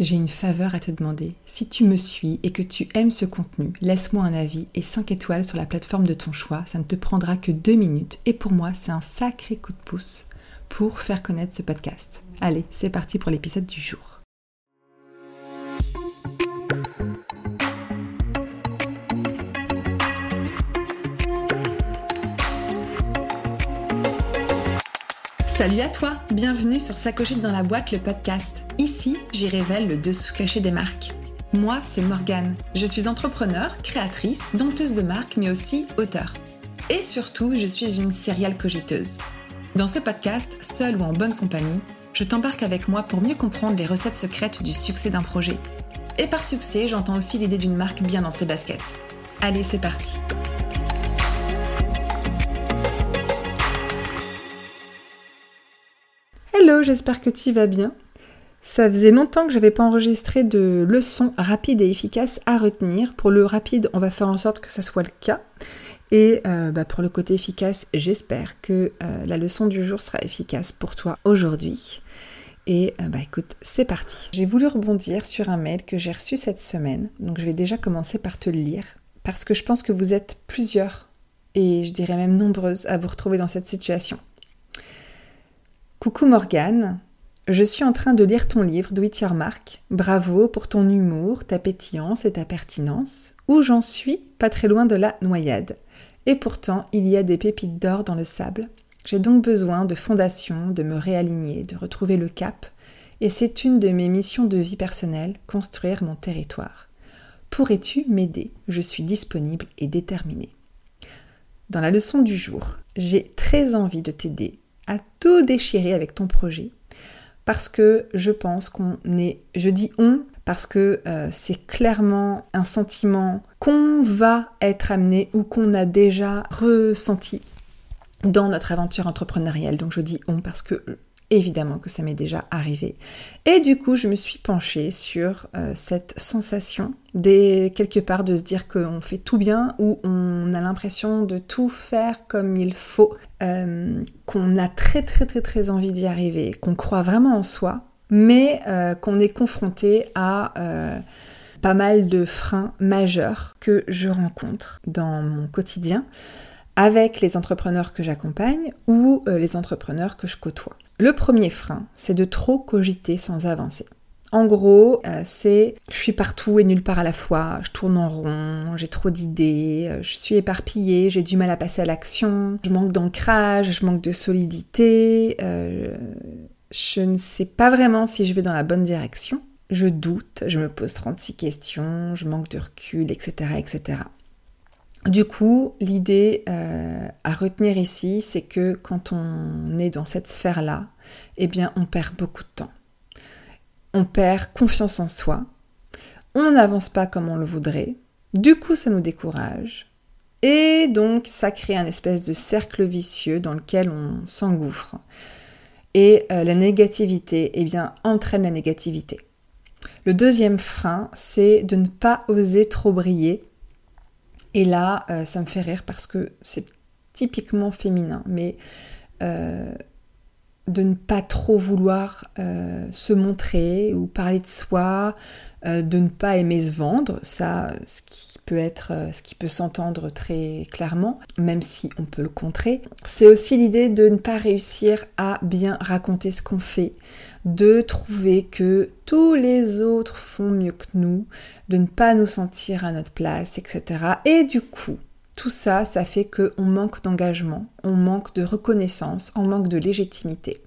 j'ai une faveur à te demander. Si tu me suis et que tu aimes ce contenu, laisse-moi un avis et 5 étoiles sur la plateforme de ton choix. Ça ne te prendra que 2 minutes. Et pour moi, c'est un sacré coup de pouce pour faire connaître ce podcast. Allez, c'est parti pour l'épisode du jour. Salut à toi, bienvenue sur S'accrocher dans la boîte, le podcast. Ici, j'y révèle le dessous caché des marques. Moi, c'est Morgane. Je suis entrepreneur, créatrice, dompteuse de marques, mais aussi auteur. Et surtout, je suis une serial cogiteuse. Dans ce podcast, seul ou en bonne compagnie, je t'embarque avec moi pour mieux comprendre les recettes secrètes du succès d'un projet. Et par succès, j'entends aussi l'idée d'une marque bien dans ses baskets. Allez, c'est parti. Hello, j'espère que tu vas bien. Ça faisait longtemps que j'avais pas enregistré de leçons rapides et efficaces à retenir. Pour le rapide, on va faire en sorte que ça soit le cas. Et euh, bah, pour le côté efficace, j'espère que euh, la leçon du jour sera efficace pour toi aujourd'hui. Et euh, bah écoute, c'est parti. J'ai voulu rebondir sur un mail que j'ai reçu cette semaine. Donc je vais déjà commencer par te le lire. Parce que je pense que vous êtes plusieurs, et je dirais même nombreuses, à vous retrouver dans cette situation. Coucou Morgane, je suis en train de lire ton livre Do It. Bravo pour ton humour, ta pétillance et ta pertinence. Où j'en suis Pas très loin de la noyade. Et pourtant, il y a des pépites d'or dans le sable. J'ai donc besoin de fondation, de me réaligner, de retrouver le cap. Et c'est une de mes missions de vie personnelle, construire mon territoire. Pourrais-tu m'aider? Je suis disponible et déterminée. Dans la leçon du jour, j'ai très envie de t'aider à tout déchirer avec ton projet parce que je pense qu'on est, je dis on, parce que euh, c'est clairement un sentiment qu'on va être amené ou qu'on a déjà ressenti dans notre aventure entrepreneuriale. Donc je dis on parce que évidemment que ça m'est déjà arrivé. Et du coup, je me suis penchée sur euh, cette sensation des quelque part de se dire qu'on fait tout bien ou on a l'impression de tout faire comme il faut, euh, qu'on a très très très très envie d'y arriver, qu'on croit vraiment en soi, mais euh, qu'on est confronté à pas mal de freins majeurs que je rencontre dans mon quotidien avec les entrepreneurs que j'accompagne ou les entrepreneurs que je côtoie. Le premier frein, c'est de trop cogiter sans avancer. En gros, euh, c'est je suis partout et nulle part à la fois, je tourne en rond, j'ai trop d'idées, euh, je suis éparpillée, j'ai du mal à passer à l'action, je manque d'ancrage, je manque de solidité, euh, je ne sais pas vraiment si je vais dans la bonne direction, je doute, je me pose 36 questions, je manque de recul, etc. etc. Du coup, l'idée euh, à retenir ici, c'est que quand on est dans cette sphère-là, eh bien, on perd beaucoup de temps. On perd confiance en soi. On n'avance pas comme on le voudrait. Du coup, ça nous décourage. Et donc, ça crée un espèce de cercle vicieux dans lequel on s'engouffre. Et euh, la négativité, eh bien, entraîne la négativité. Le deuxième frein, c'est de ne pas oser trop briller et là, euh, ça me fait rire parce que c'est typiquement féminin, mais euh, de ne pas trop vouloir euh, se montrer ou parler de soi, de ne pas aimer se vendre, ça, ce qui peut être, ce qui peut s'entendre très clairement, même si on peut le contrer. C'est aussi l'idée de ne pas réussir à bien raconter ce qu'on fait, de trouver que tous les autres font mieux que nous, de ne pas nous sentir à notre place, etc. Et du coup, tout ça, ça fait qu'on manque d'engagement, on manque de reconnaissance, on manque de légitimité.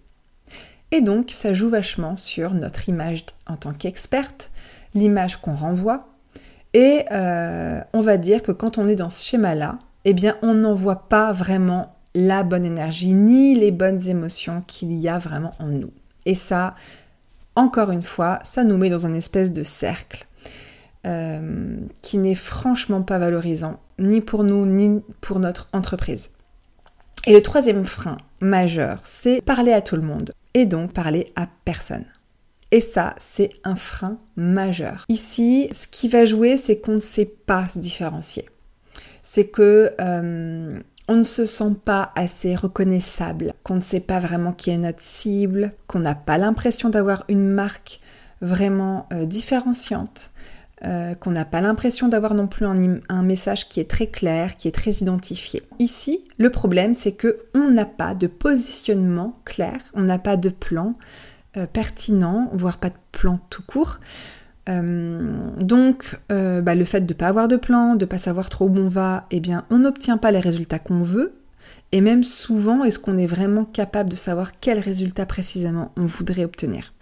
Et donc, ça joue vachement sur notre image en tant qu'experte, l'image qu'on renvoie. Et euh, on va dire que quand on est dans ce schéma-là, eh bien, on n'envoie pas vraiment la bonne énergie ni les bonnes émotions qu'il y a vraiment en nous. Et ça, encore une fois, ça nous met dans un espèce de cercle euh, qui n'est franchement pas valorisant, ni pour nous, ni pour notre entreprise. Et le troisième frein majeur, c'est parler à tout le monde, et donc parler à personne. Et ça, c'est un frein majeur. Ici, ce qui va jouer, c'est qu'on ne sait pas se différencier. C'est que euh, on ne se sent pas assez reconnaissable, qu'on ne sait pas vraiment qui est notre cible, qu'on n'a pas l'impression d'avoir une marque vraiment euh, différenciante, euh, qu'on n'a pas l'impression d'avoir non plus un, message qui est très clair, qui est très identifié. Ici, le problème, c'est que on n'a pas de positionnement clair, on n'a pas de plan euh, pertinent, voire pas de plan tout court. donc, bah, le fait de ne pas avoir de plan, de ne pas savoir trop où on va, eh bien, on n'obtient pas les résultats qu'on veut, et même souvent, est-ce qu'on est vraiment capable de savoir quel résultat précisément on voudrait obtenir?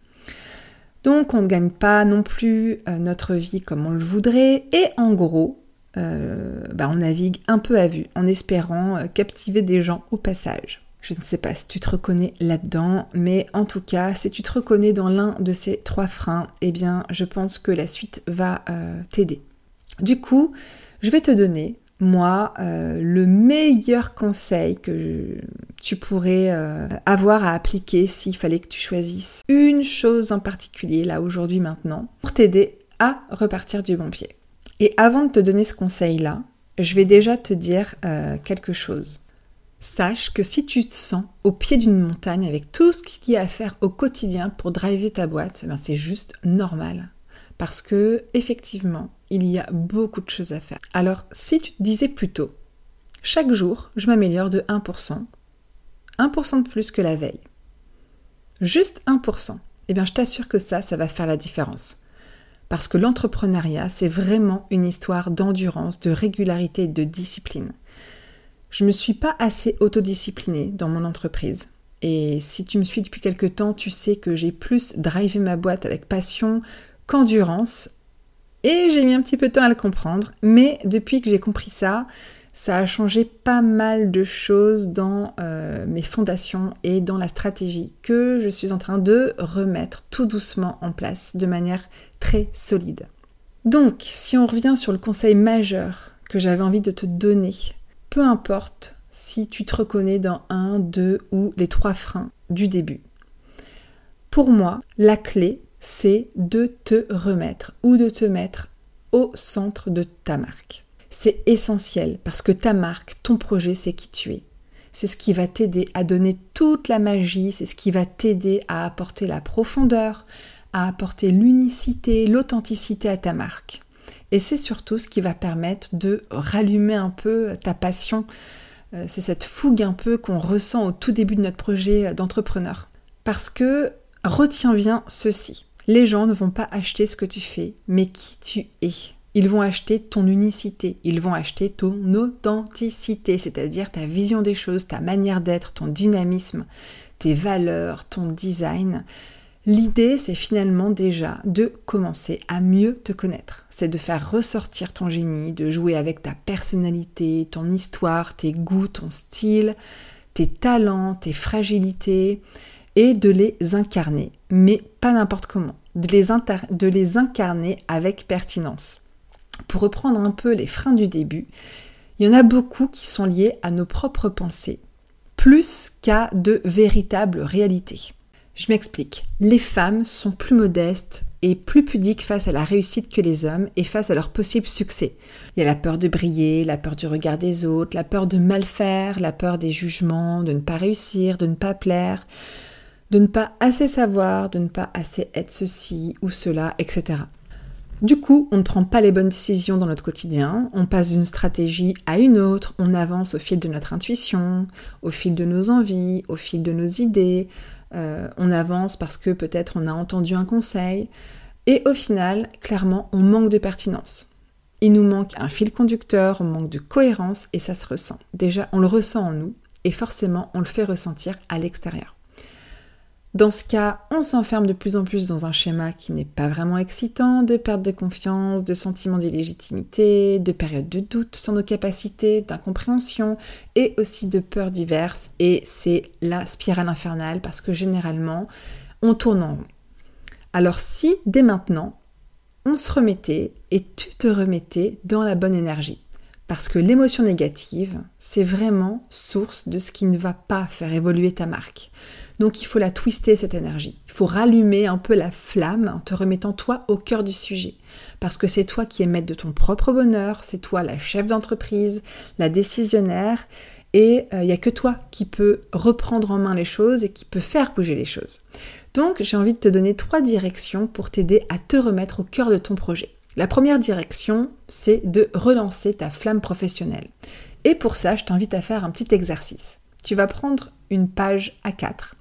Donc on ne gagne pas non plus euh, notre vie comme on le voudrait. Et en gros, euh, bah, on navigue un peu à vue en espérant euh, captiver des gens au passage. Je ne sais pas si tu te reconnais là-dedans, mais en tout cas, si tu te reconnais dans l'un de ces trois freins, eh bien, je pense que la suite va t'aider. Du coup, je vais te donner moi, euh, le meilleur conseil que tu pourrais euh, avoir à appliquer s'il fallait que tu choisisses une chose en particulier, là, aujourd'hui, maintenant, pour t'aider à repartir du bon pied. Et avant de te donner ce conseil-là, je vais déjà te dire euh, quelque chose. Sache que si tu te sens au pied d'une montagne avec tout ce qu'il y a à faire au quotidien pour driver ta boîte, eh ben, c'est juste normal. Parce que, effectivement, il y a beaucoup de choses à faire. Alors, si tu te disais plutôt, chaque jour, je m'améliore de 1%, 1% de plus que la veille, juste 1%, eh bien, je t'assure que ça, ça va faire la différence. Parce que l'entrepreneuriat, c'est vraiment une histoire d'endurance, de régularité et de discipline. Je ne me suis pas assez autodisciplinée dans mon entreprise. Et si tu me suis depuis quelque temps, tu sais que j'ai plus drivé ma boîte avec passion qu'endurance et j'ai mis un petit peu de temps à le comprendre, mais depuis que j'ai compris ça, ça a changé pas mal de choses dans euh, mes fondations et dans la stratégie que je suis en train de remettre tout doucement en place de manière très solide. Donc, si on revient sur le conseil majeur que j'avais envie de te donner, peu importe si tu te reconnais dans un, deux ou les trois freins du début. Pour moi, la clé, c'est de te remettre ou de te mettre au centre de ta marque. C'est essentiel parce que ta marque, ton projet, c'est qui tu es. C'est ce qui va t'aider à donner toute la magie, c'est ce qui va t'aider à apporter la profondeur, à apporter l'unicité, l'authenticité à ta marque. Et c'est surtout ce qui va permettre de rallumer un peu ta passion. Euh, c'est cette fougue un peu qu'on ressent au tout début de notre projet d'entrepreneur. Parce que retiens bien ceci. Les gens ne vont pas acheter ce que tu fais, mais qui tu es. Ils vont acheter ton unicité, ils vont acheter ton authenticité, c'est-à-dire ta vision des choses, ta manière d'être, ton dynamisme, tes valeurs, ton design. L'idée, c'est finalement déjà de commencer à mieux te connaître. C'est de faire ressortir ton génie, de jouer avec ta personnalité, ton histoire, tes goûts, ton style, tes talents, tes fragilités, et de les incarner, mais pas n'importe comment, de les, incarner avec pertinence. Pour reprendre un peu les freins du début, il y en a beaucoup qui sont liés à nos propres pensées, plus qu'à de véritables réalités. Je m'explique. Les femmes sont plus modestes et plus pudiques face à la réussite que les hommes et face à leur possible succès. Il y a la peur de briller, la peur du regard des autres, la peur de mal faire, la peur des jugements, de ne pas réussir, de ne pas plaire, de ne pas assez savoir, de ne pas assez être ceci ou cela, etc. Du coup, on ne prend pas les bonnes décisions dans notre quotidien, on passe d'une stratégie à une autre, on avance au fil de notre intuition, au fil de nos envies, au fil de nos idées, euh, on avance parce que peut-être on a entendu un conseil, et au final, clairement, on manque de pertinence. Il nous manque un fil conducteur, on manque de cohérence, et ça se ressent. Déjà, on le ressent en nous, et forcément, on le fait ressentir à l'extérieur. Dans ce cas, on s'enferme de plus en plus dans un schéma qui n'est pas vraiment excitant, de perte de confiance, de sentiment d'illégitimité, de période de doute sur nos capacités, d'incompréhension et aussi de peurs diverses. Et c'est la spirale infernale parce que généralement, on tourne en rond. Alors si, dès maintenant, on se remettait et tu te remettais dans la bonne énergie, parce que l'émotion négative, c'est vraiment source de ce qui ne va pas faire évoluer ta marque. Donc il faut la twister, cette énergie. Il faut rallumer un peu la flamme en te remettant toi au cœur du sujet. Parce que c'est toi qui es maître de ton propre bonheur, c'est toi la chef d'entreprise, la décisionnaire, et il euh, n'y a que toi qui peux reprendre en main les choses et qui peut faire bouger les choses. Donc j'ai envie de te donner trois directions pour t'aider à te remettre au cœur de ton projet. La première direction, c'est de relancer ta flamme professionnelle. Et pour ça, je t'invite à faire un petit exercice. Tu vas prendre une page A4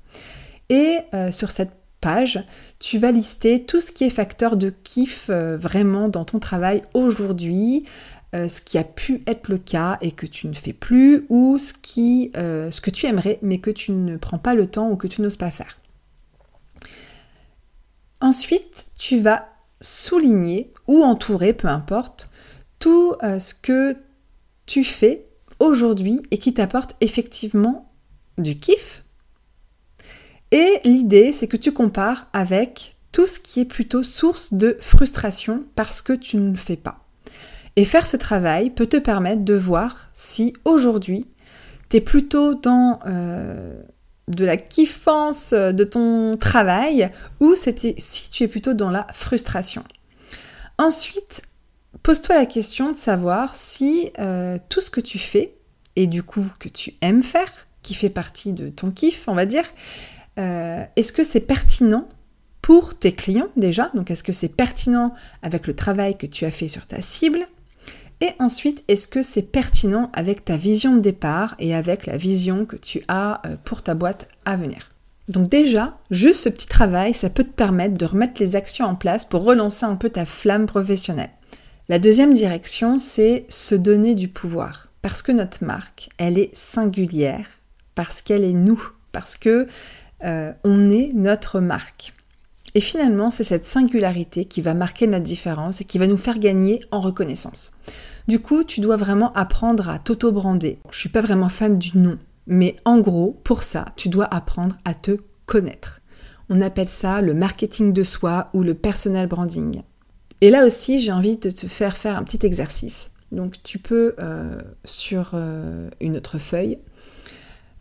et euh, sur cette page, tu vas lister tout ce qui est facteur de kiff euh, vraiment dans ton travail aujourd'hui, euh, ce qui a pu être le cas et que tu ne fais plus, ou ce, qui, ce que tu aimerais mais que tu ne prends pas le temps ou que tu n'oses pas faire. Ensuite, tu vas souligner ou entourer, peu importe, tout ce que tu fais aujourd'hui et qui t'apporte effectivement du kiff. Et l'idée, c'est que tu compares avec tout ce qui est plutôt source de frustration parce que tu ne le fais pas. Et faire ce travail peut te permettre de voir si aujourd'hui, tu es plutôt dans euh, de la kiffance de ton travail ou si tu es plutôt dans la frustration. Ensuite, pose-toi la question de savoir si euh, tout ce que tu fais, et du coup que tu aimes faire, qui fait partie de ton kiff, on va dire, euh, est-ce que c'est pertinent pour tes clients déjà? Donc est-ce que c'est pertinent avec le travail que tu as fait sur ta cible? Et ensuite, est-ce que c'est pertinent avec ta vision de départ et avec la vision que tu as euh, pour ta boîte à venir? Donc déjà, juste ce petit travail, ça peut te permettre de remettre les actions en place pour relancer un peu ta flamme professionnelle. La deuxième direction, c'est se donner du pouvoir. Parce que notre marque, elle est singulière, parce qu'elle est nous, parce que euh, on est notre marque. Et finalement, c'est cette singularité qui va marquer notre différence et qui va nous faire gagner en reconnaissance. Du coup, tu dois vraiment apprendre à t'auto-brander. Je suis pas vraiment fan du nom, mais en gros, pour ça, tu dois apprendre à te connaître. On appelle ça le marketing de soi ou le personal branding. Et là aussi, j'ai envie de te faire faire un petit exercice. Donc tu peux, euh, sur euh, une autre feuille,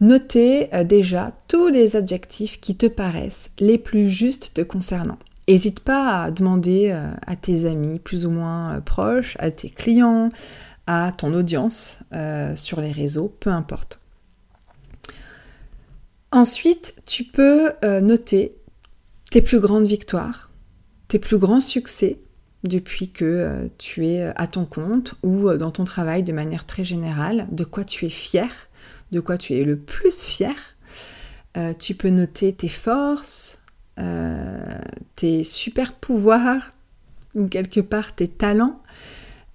noter euh, déjà tous les adjectifs qui te paraissent les plus justes te concernant. N'hésite pas à demander à tes amis plus ou moins proches, à tes clients, à ton audience sur les réseaux, peu importe. Ensuite, tu peux euh, noter tes plus grandes victoires, tes plus grands succès depuis que euh, tu es euh, à ton compte ou dans ton travail de manière très générale, de quoi tu es fier, de quoi tu es le plus fier. tu peux noter tes forces, tes super pouvoirs ou quelque part tes talents.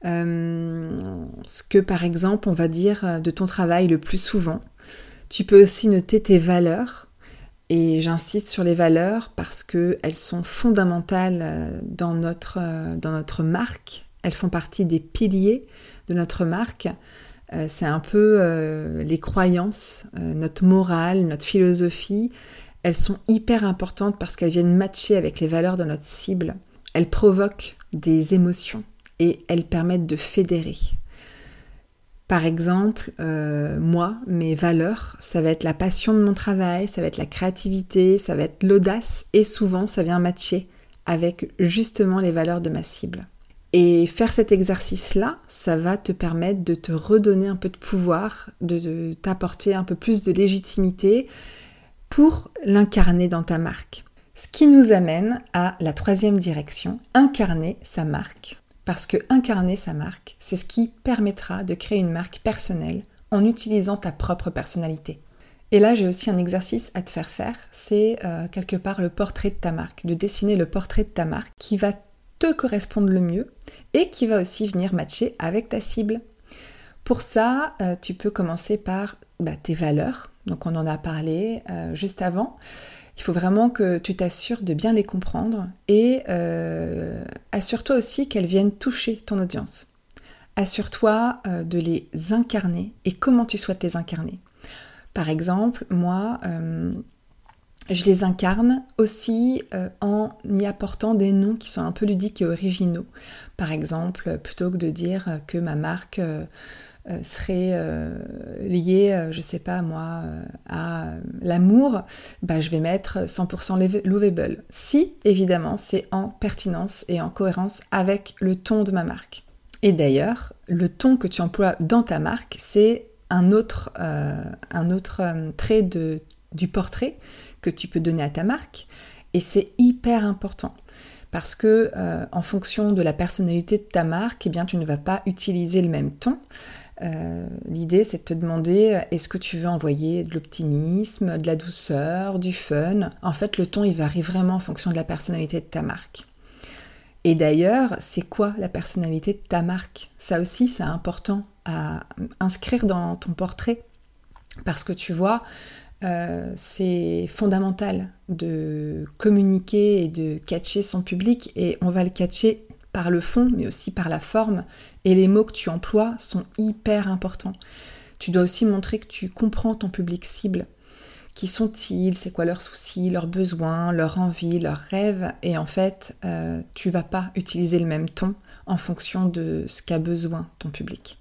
ce que par exemple on va dire de ton travail le plus souvent, tu peux aussi noter tes valeurs. Et j'insiste sur les valeurs parce qu'elles sont fondamentales euh, dans notre, euh, dans notre marque. Elles font partie des piliers de notre marque. Euh, c'est un peu les croyances, notre morale, notre philosophie. Elles sont hyper importantes parce qu'elles viennent matcher avec les valeurs de notre cible. Elles provoquent des émotions et elles permettent de fédérer. Par exemple, euh, moi, mes valeurs, ça va être la passion de mon travail, ça va être la créativité, ça va être l'audace, et souvent ça vient matcher avec justement les valeurs de ma cible. Et faire cet exercice-là, ça va te permettre de te redonner un peu de pouvoir, de, t'apporter un peu plus de légitimité pour l'incarner dans ta marque. Ce qui nous amène à la troisième direction, incarner sa marque parce que incarner sa marque, c'est ce qui permettra de créer une marque personnelle en utilisant ta propre personnalité. Et là, j'ai aussi un exercice à te faire faire, c'est euh, quelque part le portrait de ta marque, de dessiner le portrait de ta marque qui va te correspondre le mieux et qui va aussi venir matcher avec ta cible. Pour ça, euh, tu peux commencer par bah, tes valeurs, donc on en a parlé euh, juste avant. Il faut vraiment que tu t'assures de bien les comprendre et euh, assure-toi aussi qu'elles viennent toucher ton audience. Assure-toi de les incarner et comment tu souhaites les incarner. Par exemple, moi, je les incarne aussi en y apportant des noms qui sont un peu ludiques et originaux. Par exemple, plutôt que de dire que ma marque euh, serait euh, lié, euh, je sais pas moi, à l'amour, bah, je vais mettre 100% lovable. Si, évidemment, c'est en pertinence et en cohérence avec le ton de ma marque. Et d'ailleurs, le ton que tu emploies dans ta marque, c'est un autre, un autre trait de, du portrait que tu peux donner à ta marque. Et c'est hyper important parce que euh, en fonction de la personnalité de ta marque, eh bien, tu ne vas pas utiliser le même ton. Euh, l'idée, c'est de te demander est-ce que tu veux envoyer de l'optimisme, de la douceur, du fun? En fait, le ton, il varie vraiment en fonction de la personnalité de ta marque. Et d'ailleurs, c'est quoi la personnalité de ta marque? Ça aussi, c'est important à inscrire dans ton portrait. Parce que tu vois, euh, c'est fondamental de communiquer et de catcher son public et on va le catcher par le fond mais aussi par la forme et les mots que tu emploies sont hyper importants. Tu dois aussi montrer que tu comprends ton public cible. Qui sont-ils? C'est quoi leurs soucis, leurs besoins, leurs envies, leurs rêves? Et en fait, euh, tu vas pas utiliser le même ton en fonction de ce qu'a besoin ton public.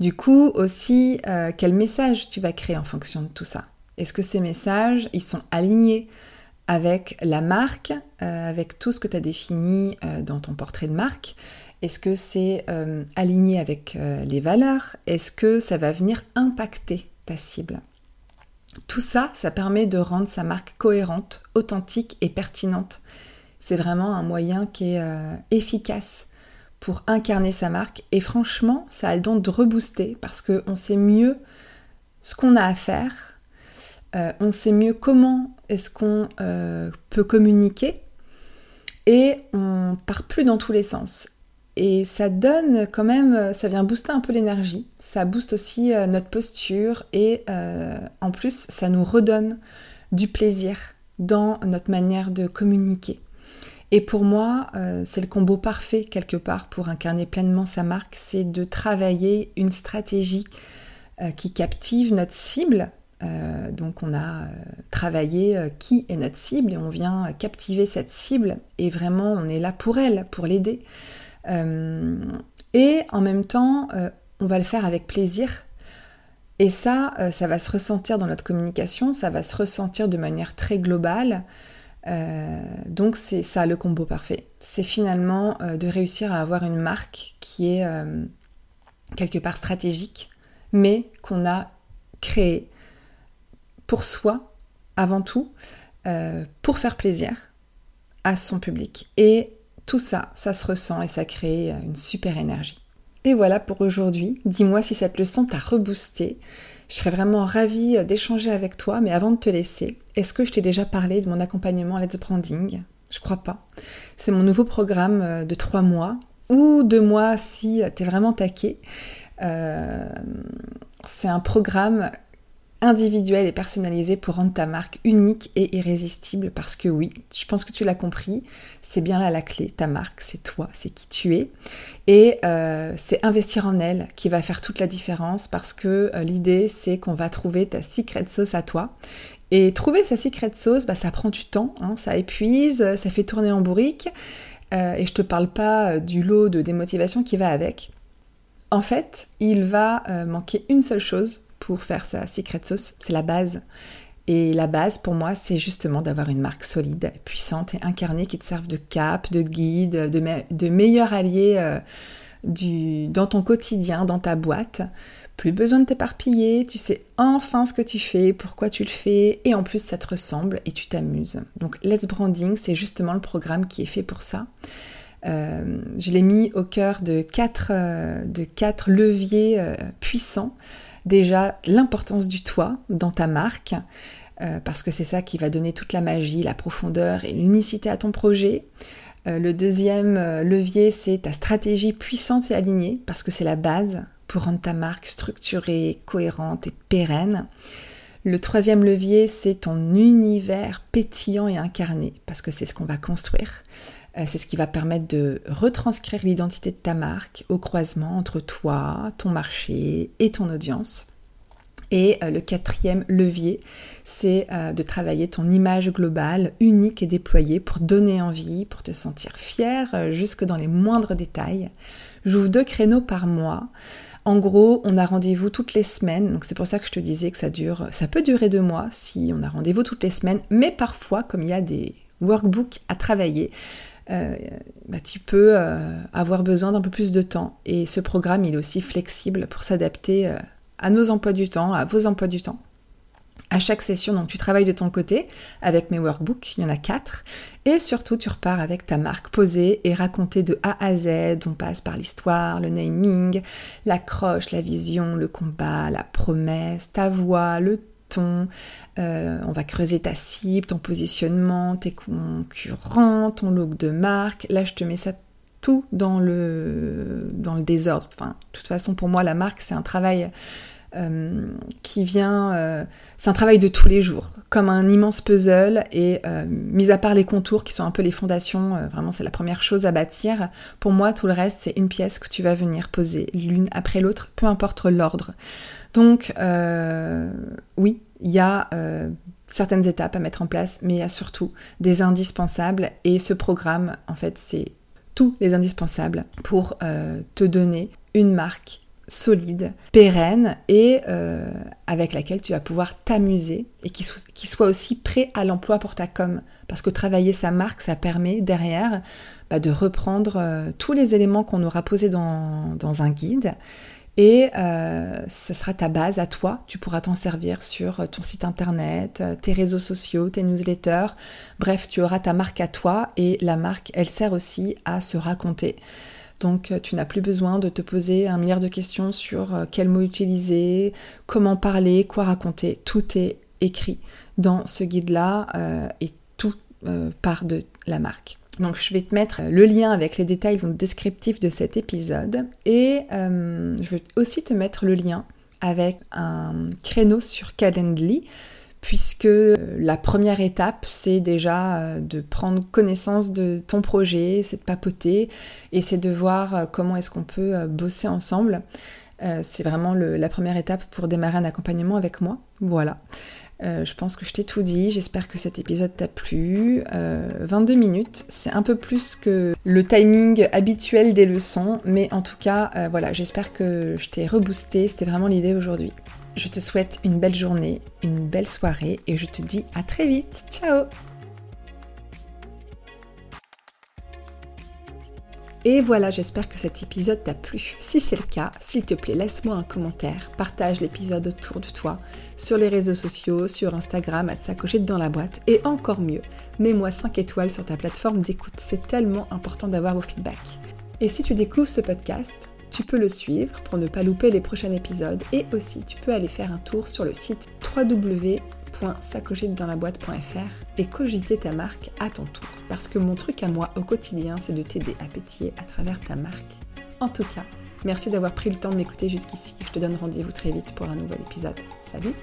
Du coup, aussi, euh, quel message tu vas créer en fonction de tout ça? Est-ce que ces messages, ils sont alignés avec la marque, euh, avec tout ce que tu as défini euh, dans ton portrait de marque? Est-ce que c'est euh, aligné avec les valeurs? Est-ce que ça va venir impacter ta cible? Tout ça, ça permet de rendre sa marque cohérente, authentique et pertinente. C'est vraiment un moyen qui est efficace pour incarner sa marque. Et franchement, ça a le don de rebooster parce qu'on sait mieux ce qu'on a à faire euh, on sait mieux comment est-ce qu'on euh, peut communiquer et on part plus dans tous les sens. Et ça donne quand même, ça vient booster un peu l'énergie, ça booste aussi euh, notre posture et en plus ça nous redonne du plaisir dans notre manière de communiquer. Et pour moi, c'est le combo parfait quelque part pour incarner pleinement sa marque, c'est de travailler une stratégie qui captive notre cible euh, donc on a euh, travaillé euh, qui est notre cible et on vient captiver cette cible et vraiment on est là pour elle, pour l'aider. et en même temps, on va le faire avec plaisir. Et ça, ça va se ressentir dans notre communication, ça va se ressentir de manière très globale. donc c'est ça le combo parfait. C'est finalement de réussir à avoir une marque qui est quelque part stratégique, mais qu'on a créée pour soi, avant tout, euh, pour faire plaisir à son public. Et tout ça, ça se ressent et ça crée une super énergie. Et voilà pour aujourd'hui. Dis-moi si cette leçon t'a reboosté. Je serais vraiment ravie d'échanger avec toi, mais avant de te laisser, est-ce que je t'ai déjà parlé de mon accompagnement Let's Branding? Je crois pas. C'est mon nouveau programme euh, de trois mois, ou deux mois si t'es vraiment taqué. Euh, c'est un programme individuel et personnalisé pour rendre ta marque unique et irrésistible. Parce que oui, je pense que tu l'as compris, c'est bien là la clé, ta marque, c'est toi, c'est qui tu es. Et euh, c'est investir en elle qui va faire toute la différence parce que euh, l'idée c'est qu'on va trouver ta secret sauce à toi. Et trouver sa secret sauce, bah, ça prend du temps, hein, ça épuise, ça fait tourner en bourrique. Euh, et je te parle pas du lot de démotivation qui va avec. En fait, il va manquer une seule chose pour faire sa secret sauce, c'est la base. Et la base pour moi, c'est justement d'avoir une marque solide, puissante et incarnée qui te serve de cap, de guide, de, meilleur allié euh, dans ton quotidien, dans ta boîte. Plus besoin de t'éparpiller, tu sais enfin ce que tu fais, pourquoi tu le fais, et en plus ça te ressemble et tu t'amuses. Donc Let's Branding, c'est justement le programme qui est fait pour ça. Euh, je l'ai mis au cœur de quatre, euh, de quatre leviers puissants déjà l'importance du toi dans ta marque, euh, parce que c'est ça qui va donner toute la magie, la profondeur et l'unicité à ton projet. Euh, le deuxième euh, levier, c'est ta stratégie puissante et alignée, parce que c'est la base pour rendre ta marque structurée, cohérente et pérenne. Le troisième levier, c'est ton univers pétillant et incarné, parce que c'est ce qu'on va construire. Euh, c'est ce qui va permettre de retranscrire l'identité de ta marque au croisement entre toi, ton marché et ton audience. Et euh, le quatrième levier, c'est euh, de travailler ton image globale, unique et déployée pour donner envie, pour te sentir fier jusque dans les moindres détails. J'ouvre deux créneaux par mois. En gros, on a rendez-vous toutes les semaines, donc c'est pour ça que je te disais que ça dure, ça peut durer deux mois si on a rendez-vous toutes les semaines, mais parfois, comme il y a des workbooks à travailler, euh, bah, tu peux euh, avoir besoin d'un peu plus de temps. Et ce programme, il est aussi flexible pour s'adapter euh, à nos emplois du temps, à vos emplois du temps. À chaque session, donc tu travailles de ton côté avec mes workbooks, il y en a quatre, et surtout tu repars avec ta marque posée et racontée de A à Z. On passe par l'histoire, le naming, l'accroche, la vision, le combat, la promesse, ta voix, le Euh, on va creuser ta cible, ton positionnement, tes concurrents, ton look de marque. Là, je te mets ça tout dans le, dans le désordre. Enfin, de toute façon, pour moi, la marque, c'est un travail euh, qui vient... Euh, c'est un travail de tous les jours, comme un immense puzzle, et mis à part les contours qui sont un peu les fondations, vraiment c'est la première chose à bâtir, pour moi, tout le reste, c'est une pièce que tu vas venir poser l'une après l'autre, peu importe l'ordre. Donc, oui, il y a certaines étapes à mettre en place, mais il y a surtout des indispensables, et ce programme, en fait, c'est tous les indispensables pour te donner une marque solide, pérenne et euh, avec laquelle tu vas pouvoir t'amuser et qui, soit aussi prêt à l'emploi pour ta com. Parce que travailler sa marque, ça permet derrière bah, de reprendre euh, tous les éléments qu'on aura posés dans, un guide et euh, ce sera ta base à toi. Tu pourras t'en servir sur ton site internet, tes réseaux sociaux, tes newsletters. Bref, tu auras ta marque à toi et la marque, elle sert aussi à se raconter. Donc euh, tu n'as plus besoin de te poser un milliard de questions sur euh, quel mot utiliser, comment parler, quoi raconter. Tout est écrit dans ce guide-là euh, et tout part de la marque. Donc je vais te mettre le lien avec les détails descriptifs de cet épisode et je vais aussi te mettre le lien avec un créneau sur Calendly puisque la première étape, c'est déjà euh, de prendre connaissance de ton projet, c'est de papoter, et c'est de voir euh, comment est-ce qu'on peut euh, bosser ensemble. c'est vraiment la première étape pour démarrer un accompagnement avec moi. Voilà. Je pense que je t'ai tout dit, j'espère que cet épisode t'a plu. 22 minutes, c'est un peu plus que le timing habituel des leçons, mais en tout cas, voilà, j'espère que je t'ai reboosté, c'était vraiment l'idée aujourd'hui. Je te souhaite une belle journée, une belle soirée et je te dis à très vite. Ciao Et voilà, j'espère que cet épisode t'a plu. Si c'est le cas, s'il te plaît, laisse-moi un commentaire, partage l'épisode autour de toi, sur les réseaux sociaux, sur Instagram, à te dans la boîte, et encore mieux, mets-moi 5 étoiles sur ta plateforme d'écoute, c'est tellement important d'avoir vos feedbacks. Et si tu découvres ce podcast, tu peux le suivre pour ne pas louper les prochains épisodes et aussi tu peux aller faire un tour sur le site www.sacogitedans-la-boîte.fr et cogiter ta marque à ton tour. Parce que mon truc à moi au quotidien, c'est de t'aider à pétiller à travers ta marque. En tout cas, merci d'avoir pris le temps de m'écouter jusqu'ici. Je te donne rendez-vous très vite pour un nouvel épisode. Salut